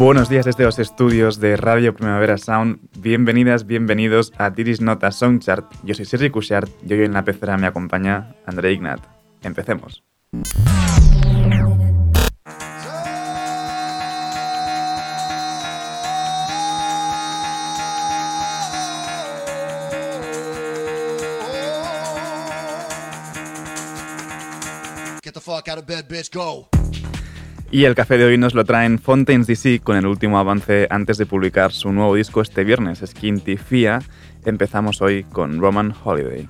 Buenos días desde los estudios de Radio Primavera Sound. Bienvenidas, bienvenidos a Tiris Nota Soundchart. Yo soy Sergi Cushart y hoy en la pecera me acompaña André Ignat. Empecemos. Get the fuck out of bed, bitch, go. Y el café de hoy nos lo traen Fontaines DC con el último avance antes de publicar su nuevo disco este viernes, Skinty Fia. Empezamos hoy con Roman Holiday.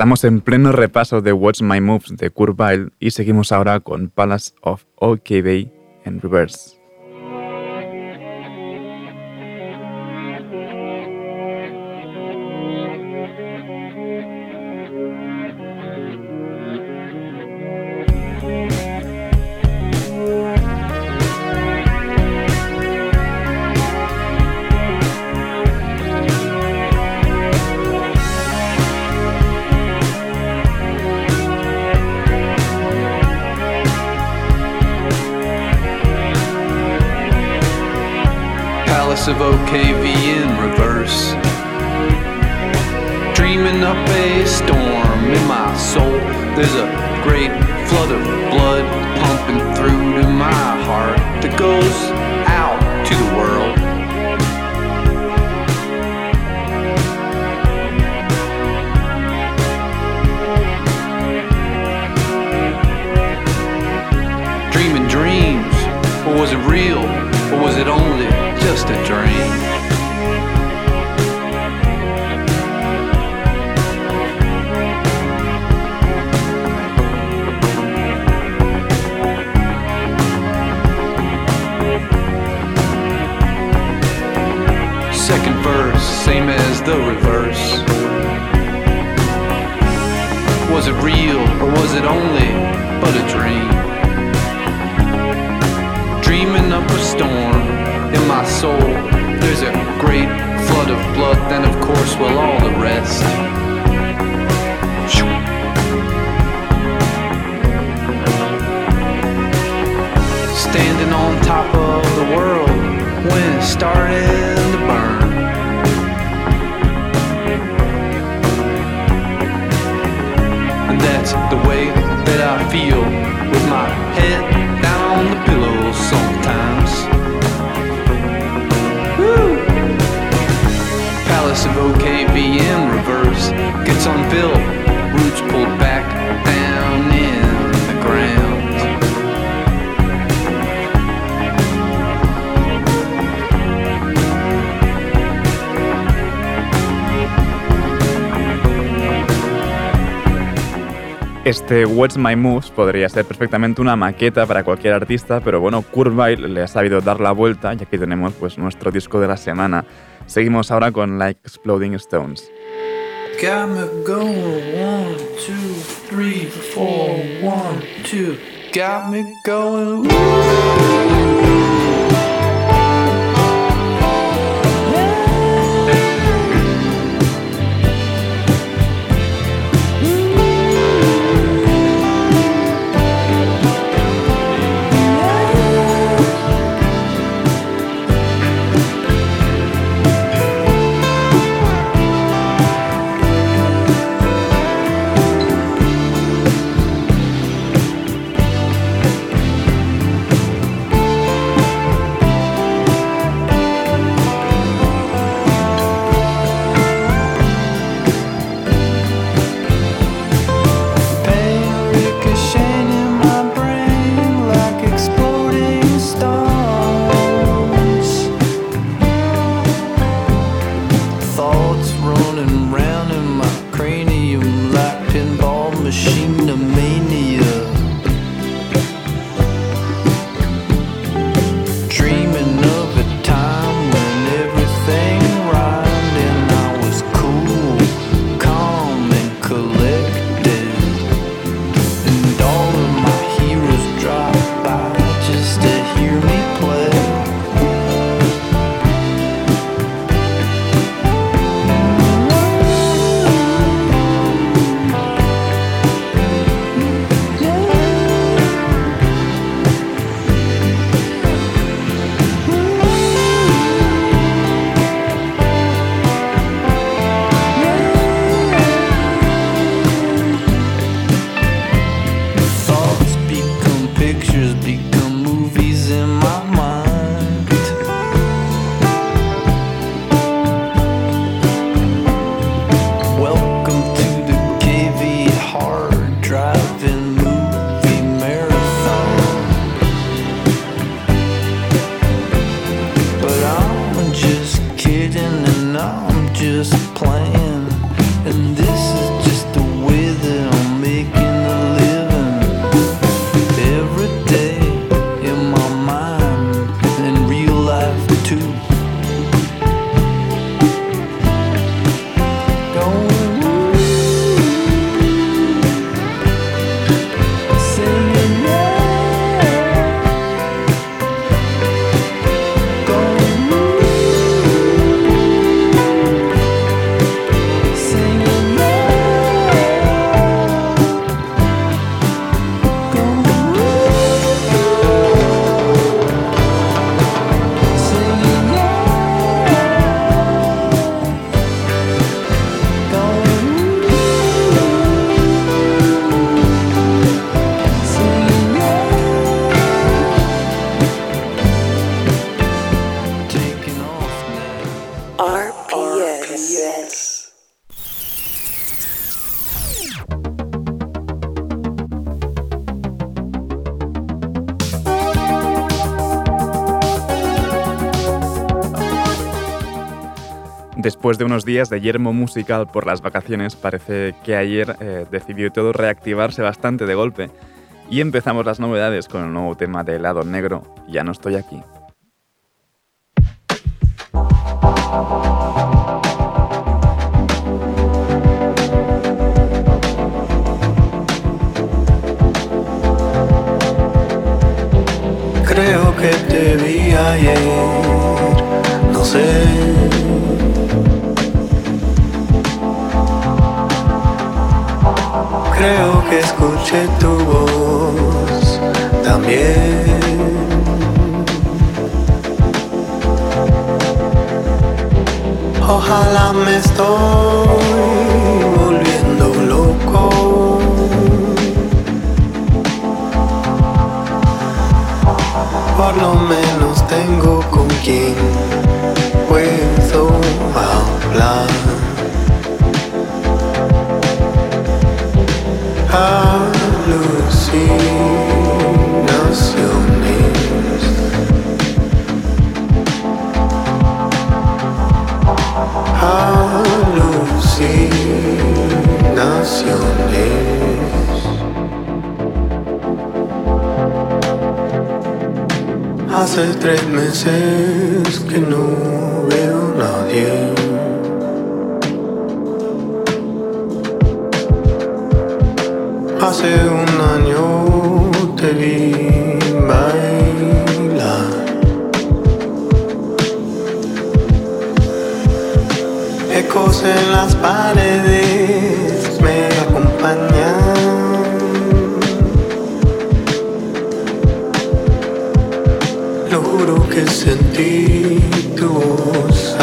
Estamos en pleno repaso de Watch My Moves de Kurt y seguimos ahora con Palace of OK Bay en reverse. What's My Moves podría ser perfectamente una maqueta para cualquier artista, pero bueno, Curvile le ha sabido dar la vuelta y aquí tenemos pues nuestro disco de la semana. Seguimos ahora con Like Exploding Stones. just plain. De yermo musical por las vacaciones, parece que ayer eh, decidió todo reactivarse bastante de golpe y empezamos las novedades con el nuevo tema de helado negro, Ya no estoy aquí. Que escuché tu voz también. Ojalá me estoy volviendo loco. Por lo menos tengo con quien puedo hablar. Alucinaciones. Hace tres meses que no veo nadie. Hace un año te vi bailar. Ecos en las paredes me acompañan. Lo juro que sentí tu voz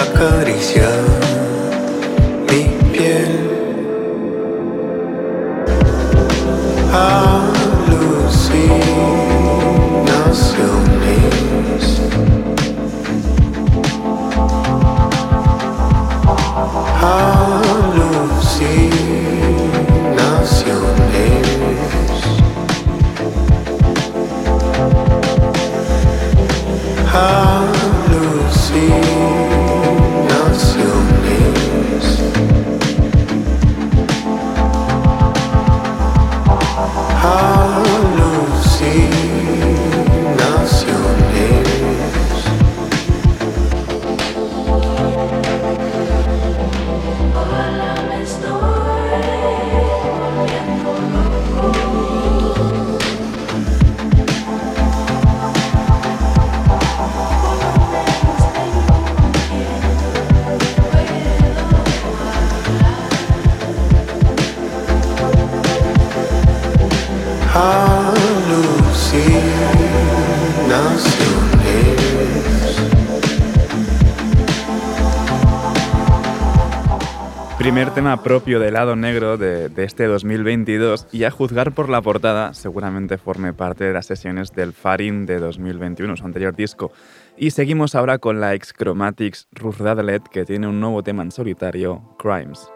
propio de Lado Negro de, este 2022 y a juzgar por la portada seguramente forme parte de las sesiones del Farin de 2021, su anterior disco. Y seguimos ahora con la ex Chromatics Ruth Radlett que tiene un nuevo tema en solitario, Crimes.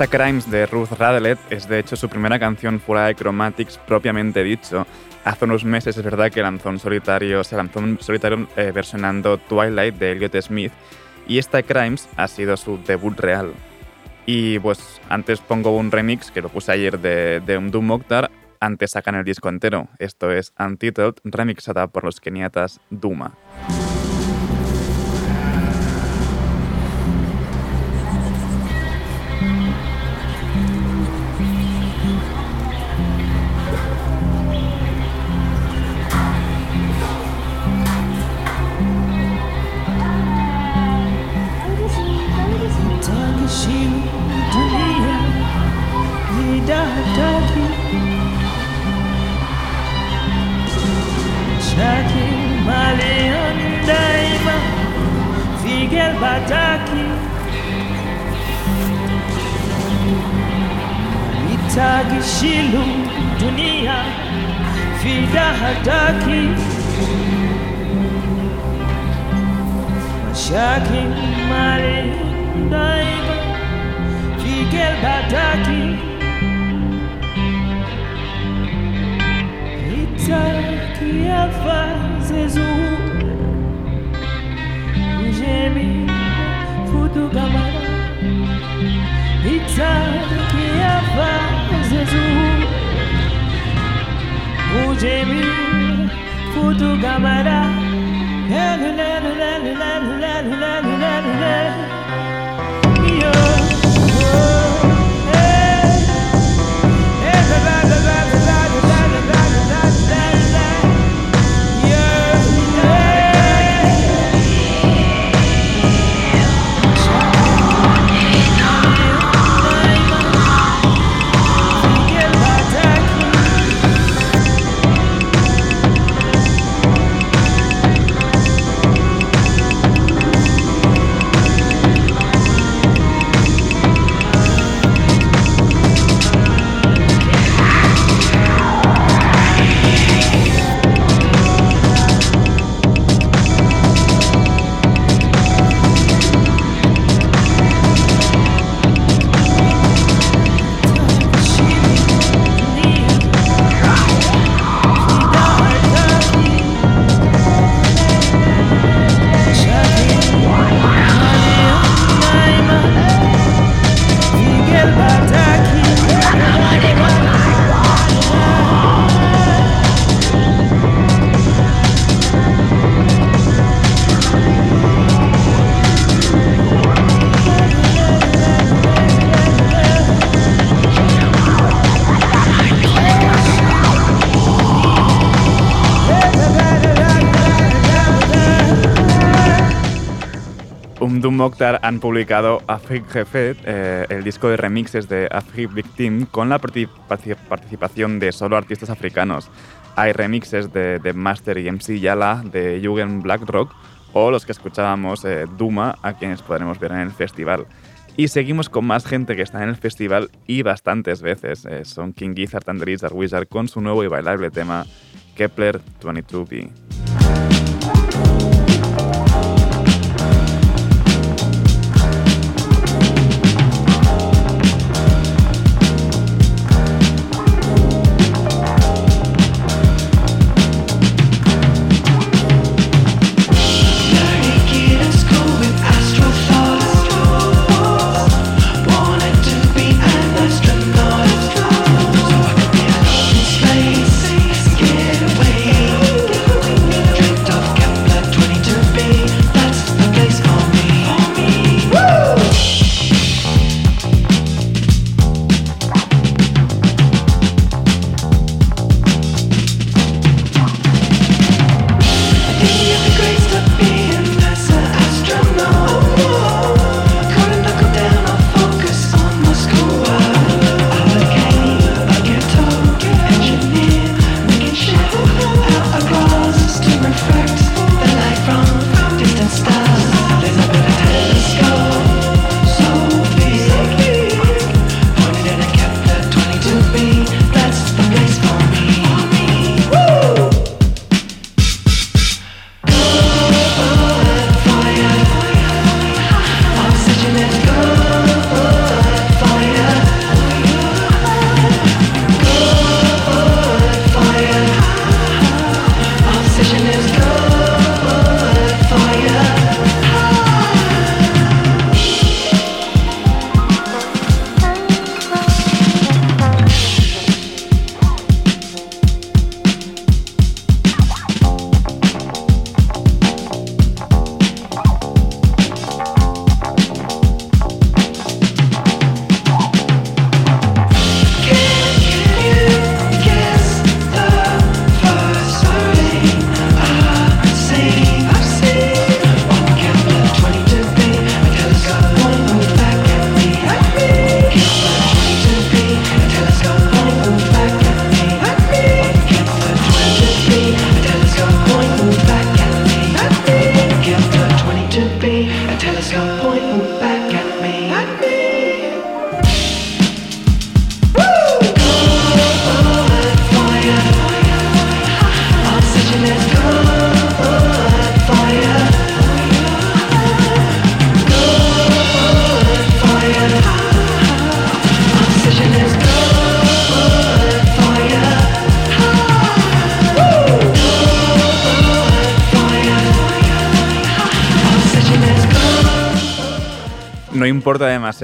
Esta Crimes de Ruth Radelet es de hecho su primera canción fuera de Chromatics propiamente dicho. Hace unos meses es verdad que lanzó un solitario, se lanzó un solitario eh, versionando Twilight de Elliot Smith y esta Crimes ha sido su debut real. Y pues antes pongo un remix que lo puse ayer de, de antes sacan el disco entero. Esto es Untitled, remixada por los keniatas Duma. badaki. Nitagishilu dunia fida hadaki mashaki male daiba figel badaki. Nitakiafa zezuka Emi Futugamara Itakia Fazezu Ujemi La la la la la la la la. lelu Mokhtar han publicado Afrik Jefet, eh, el disco de remixes de Afrik Victim, con la parti- parti- participación de solo artistas africanos. Hay remixes de, de Master y MC Yala, de Jugend Blackrock, o los que escuchábamos, eh, Duma, a quienes podremos ver en el festival. Y seguimos con más gente que está en el festival y bastantes veces. Eh, son King Gizzard and the Lizard Wizard con su nuevo y bailable tema Kepler 22B.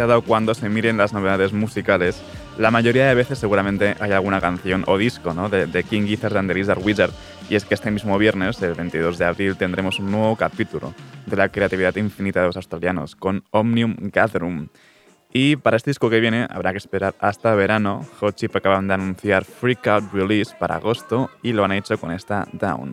actualizada cuando se miren las novedades musicales, la mayoría de veces seguramente hay alguna canción o disco ¿no? de, de, King Gizzard and the Lizard Wizard. Y es que este mismo viernes, el 22 de abril, tendremos un nuevo capítulo de la creatividad infinita de los australianos con Omnium Gatherum. Y para este disco que viene habrá que esperar hasta verano. Hot Chip acaban de anunciar Freak Out Release para agosto y lo han hecho con esta Down.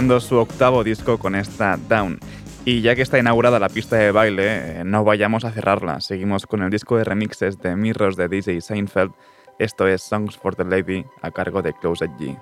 su octavo disco con esta Down. Y ya que está inaugurada la pista de baile, eh, no vayamos a cerrarla. Seguimos con el disco de remixes de Mirrors de DJ Seinfeld. Esto es Songs for the Lady a cargo de Closet G.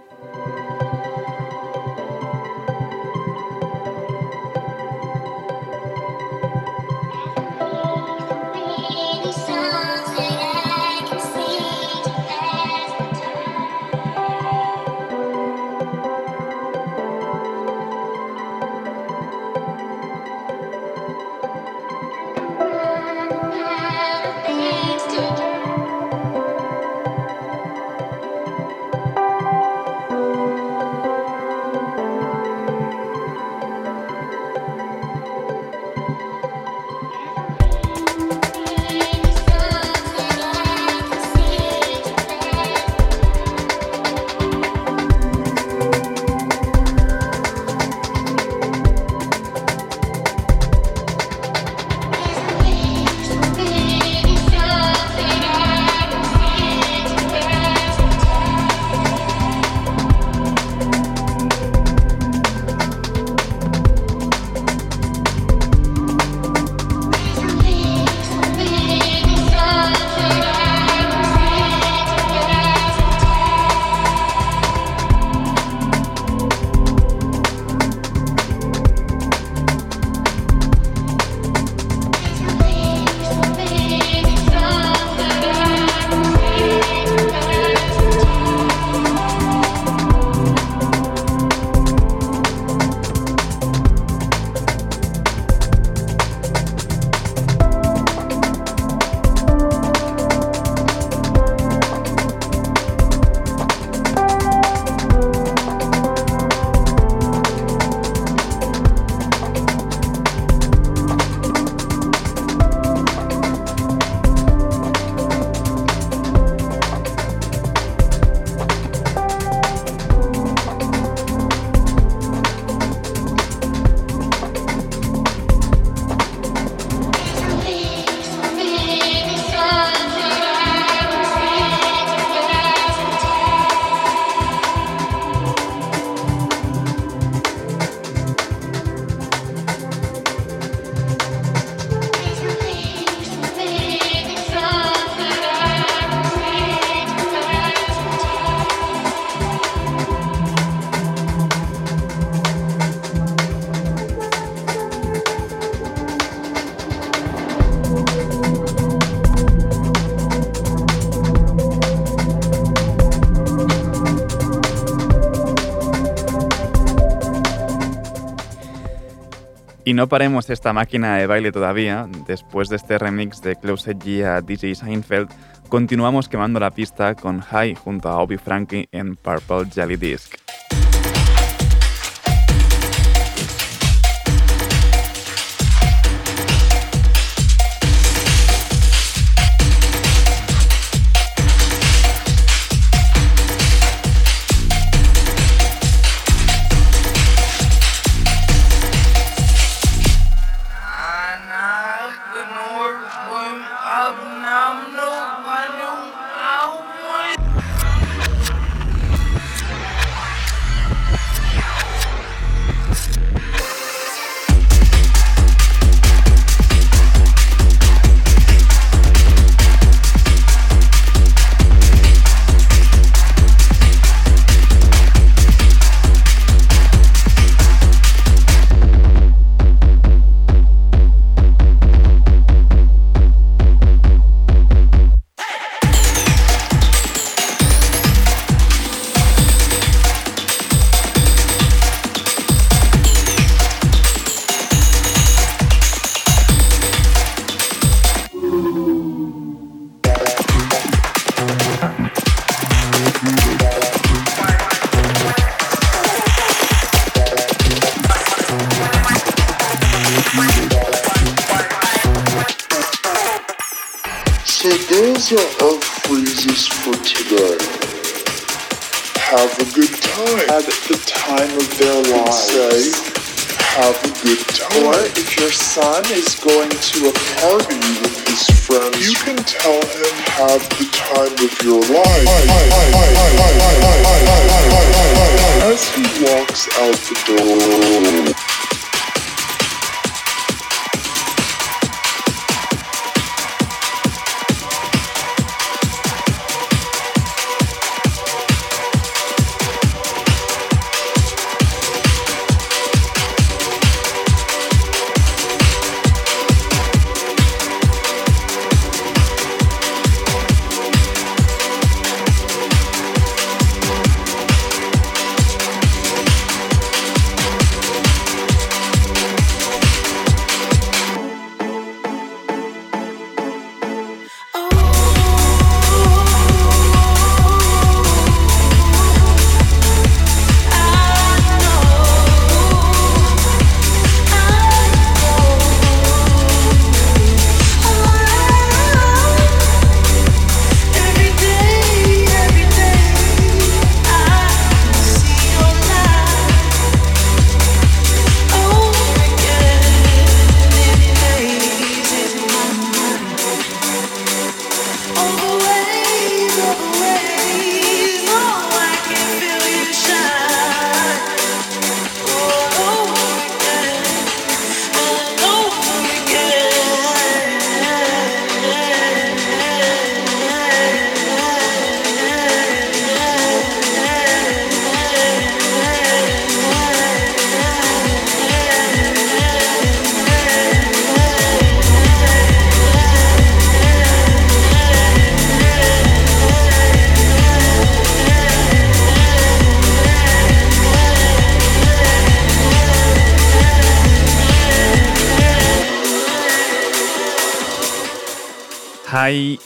Y no paremos esta máquina de baile todavía. Después de este remix de Close G a DJ Seinfeld, continuamos quemando la pista con High junto a Obi Frankie en Purple Jelly Disc.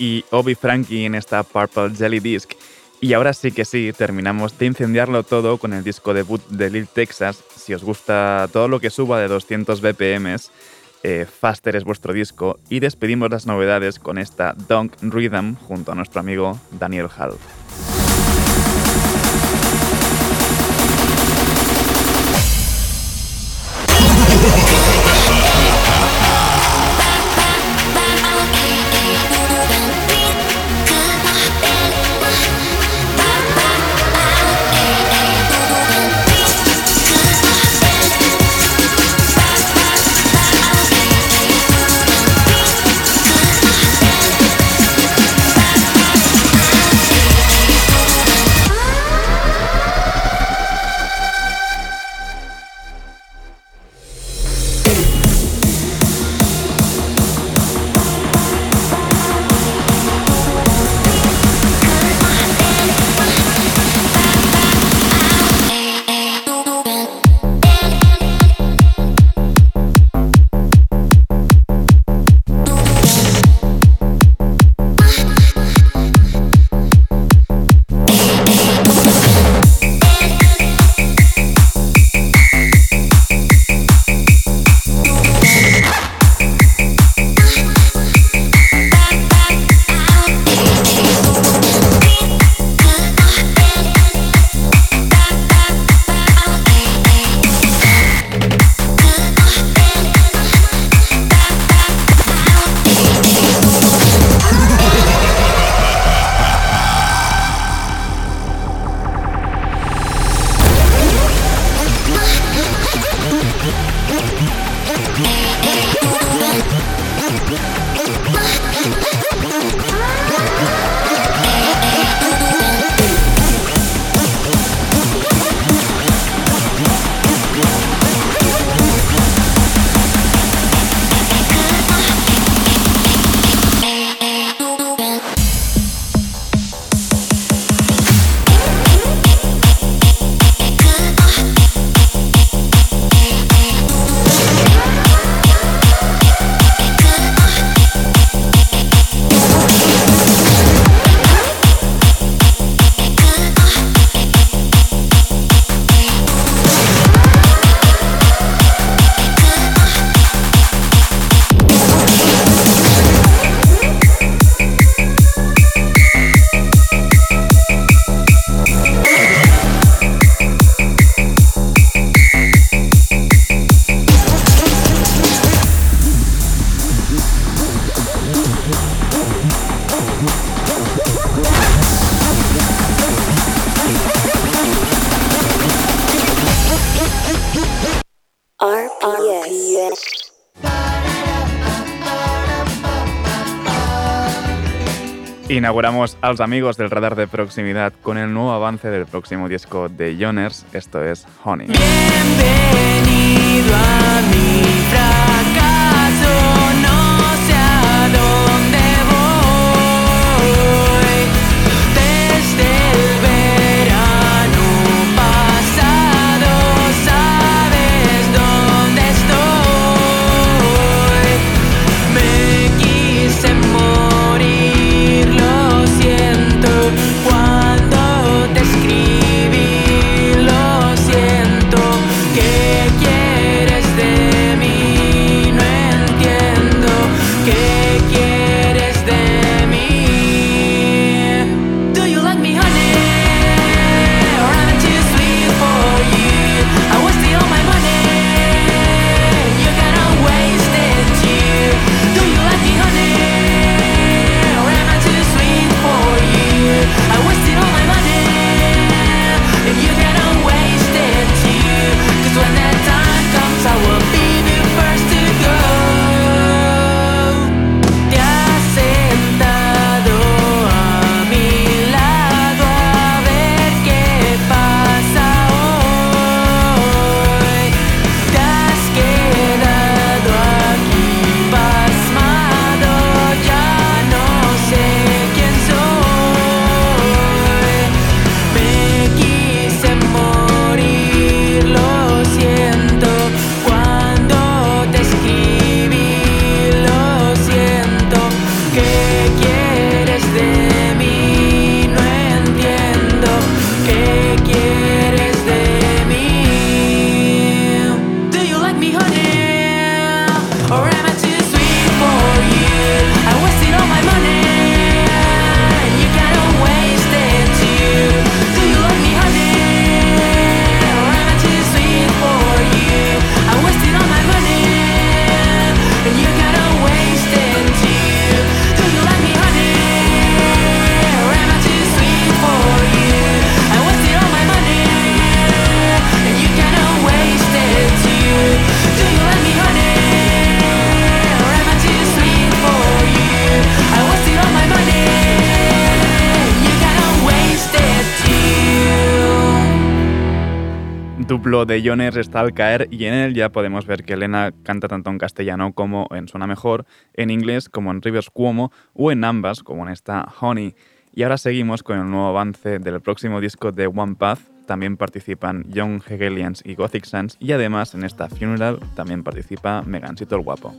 Y Obi Frankie en esta Purple Jelly Disc. Y ahora sí que sí, terminamos de incendiarlo todo con el disco debut de Lil Texas. Si os gusta todo lo que suba de 200 BPM, eh, Faster es vuestro disco. Y despedimos las novedades con esta Dunk Rhythm junto a nuestro amigo Daniel Hall. Inauguramos a los amigos del radar de proximidad con el nuevo avance del próximo disco de Joners, esto es Honey. Bienvenido a mi Pabellones está al caer y en él ya podemos ver que Elena canta tanto en castellano como en Suena Mejor, en inglés como en Rivers Cuomo o en ambas como en esta Honey. Y ahora seguimos con el nuevo avance del próximo disco de One Path. También participan Young Hegelians y Gothic Sans y además en esta Funeral también participa Megancito el Guapo.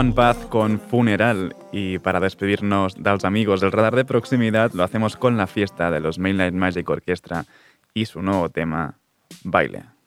One Path con Funeral y para despedirnos de los amigos del radar de proximidad lo hacemos con la fiesta de los Mainline Magic Orchestra y su nuevo tema, Baile.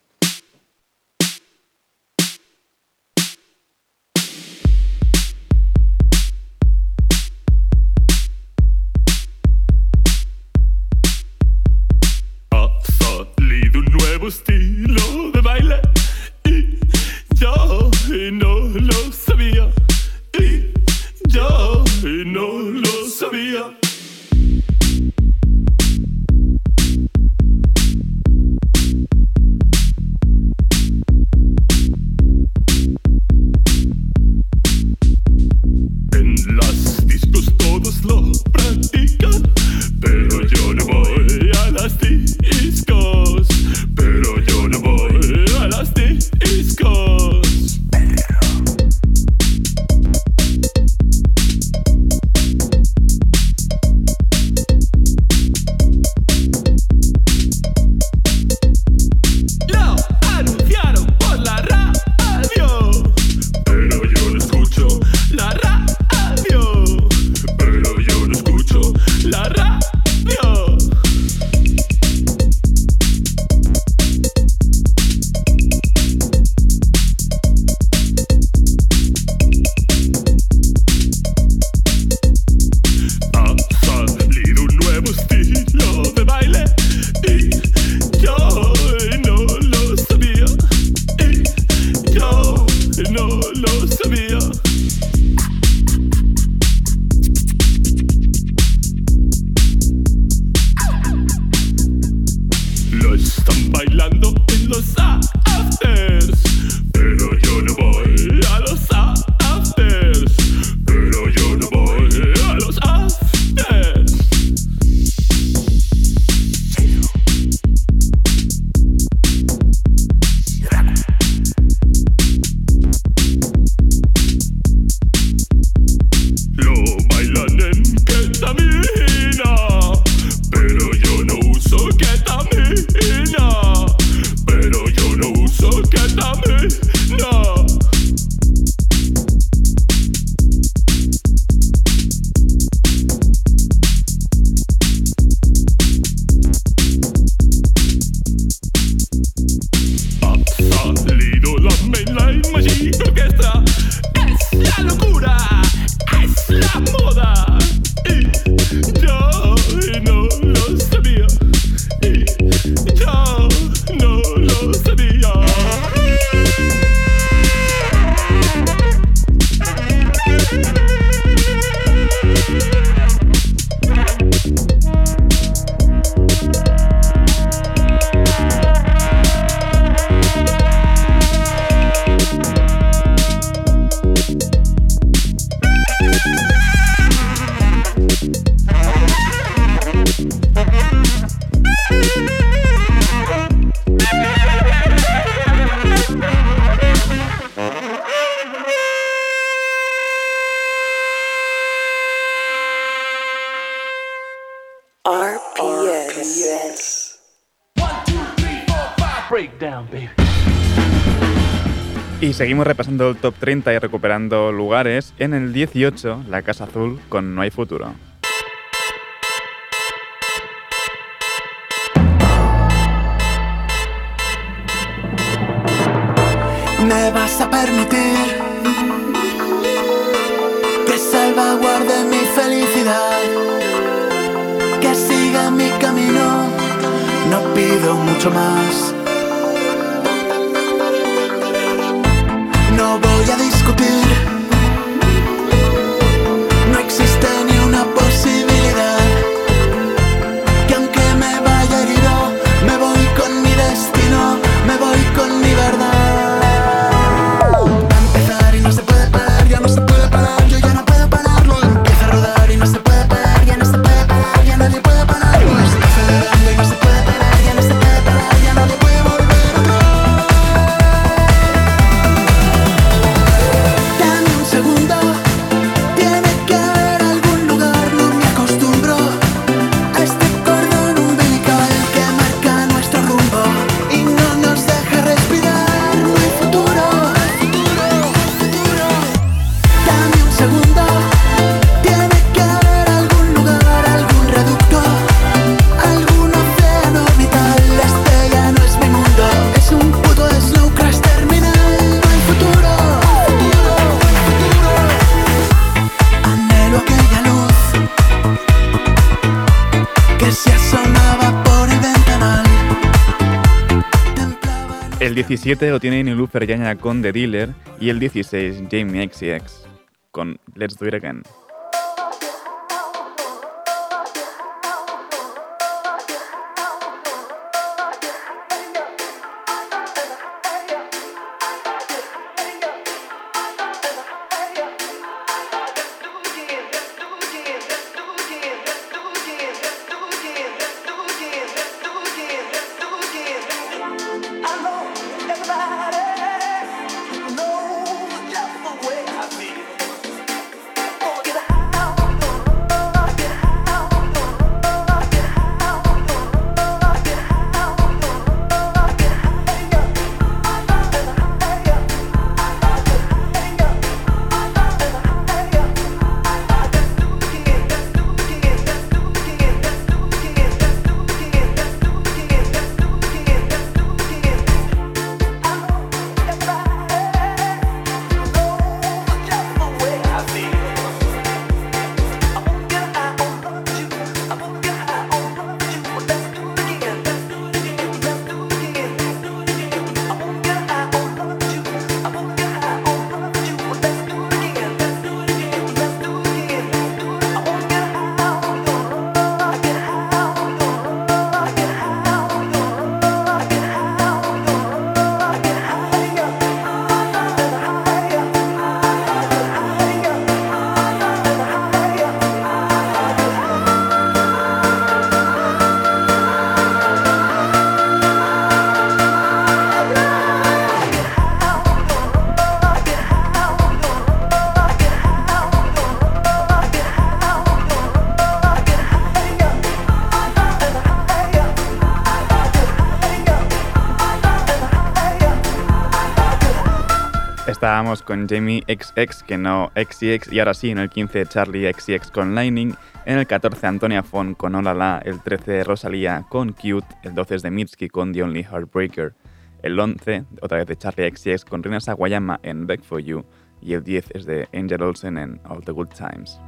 Y seguimos repasando el top 30 y recuperando lugares. En el 18, La Casa Azul con No hay futuro. Me vas a permitir que salvaguarde mi felicidad, que siga mi camino. No pido mucho más. 17 lo tiene Nilufer Yanya con The Dealer y el 16 Jamie XCX con Let's Do It Again. Estábamos con Jamie XX, que no XCX, y ahora sí, en el 15 Charlie XCX con Lightning, en el 14 Antonia Fon con Hola La, el 13 Rosalía con Cute, el 12 es de Mitski con The Only Heartbreaker, el 11 otra vez de Charlie XCX con Rina Sawayama en Back For You, y el 10 es de Angel Olsen en All the Good Times.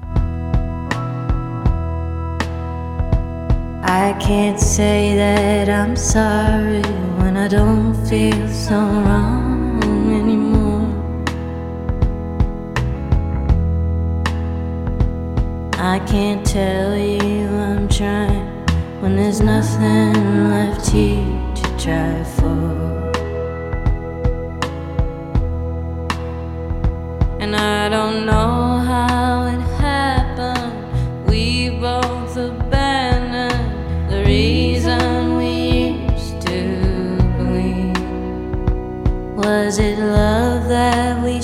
I can't tell you I'm trying when there's nothing left here to try for. And I don't know how it happened. We both abandoned the reason we used to believe. Was it love that we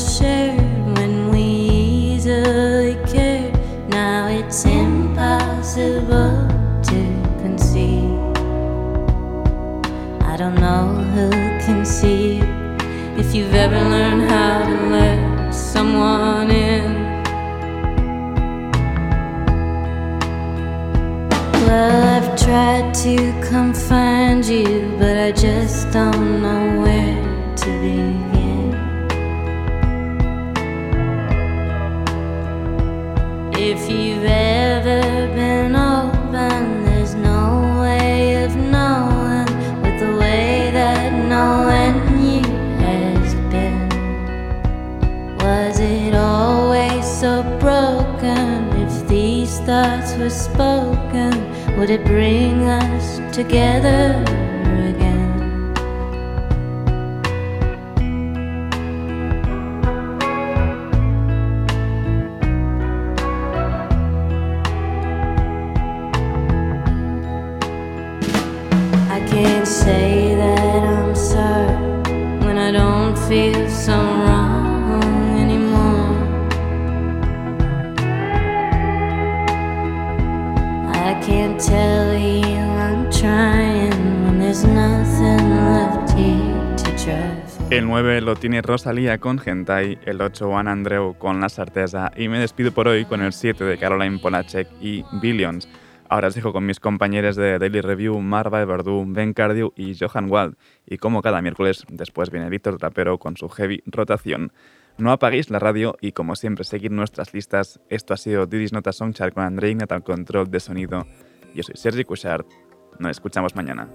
impossible to conceive. I don't know who can see if you've ever learned how to let someone in. Well, I've tried to come find you, but I just don't know where to begin. If you've ever been open, there's no way of knowing with the way that knowing you has been. Was it always so broken? If these thoughts were spoken, would it bring us together again? Tiene Rosalía con Gentai, el 8 Juan Andreu con La Sartesa y me despido por hoy con el 7 de Caroline Polachek y Billions. Ahora os dejo con mis compañeros de Daily Review, Marva Verdú, Ben Cardew y Johan Wald. Y como cada miércoles, después viene Víctor Trapero con su heavy rotación. No apaguéis la radio y como siempre seguid nuestras listas. Esto ha sido Didis Nota Songchart con André Ignat al control de sonido. Yo soy Sergi Cushart. Nos escuchamos mañana.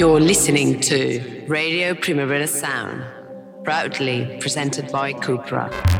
You're listening to Radio Primavera Sound, proudly presented by Cupra.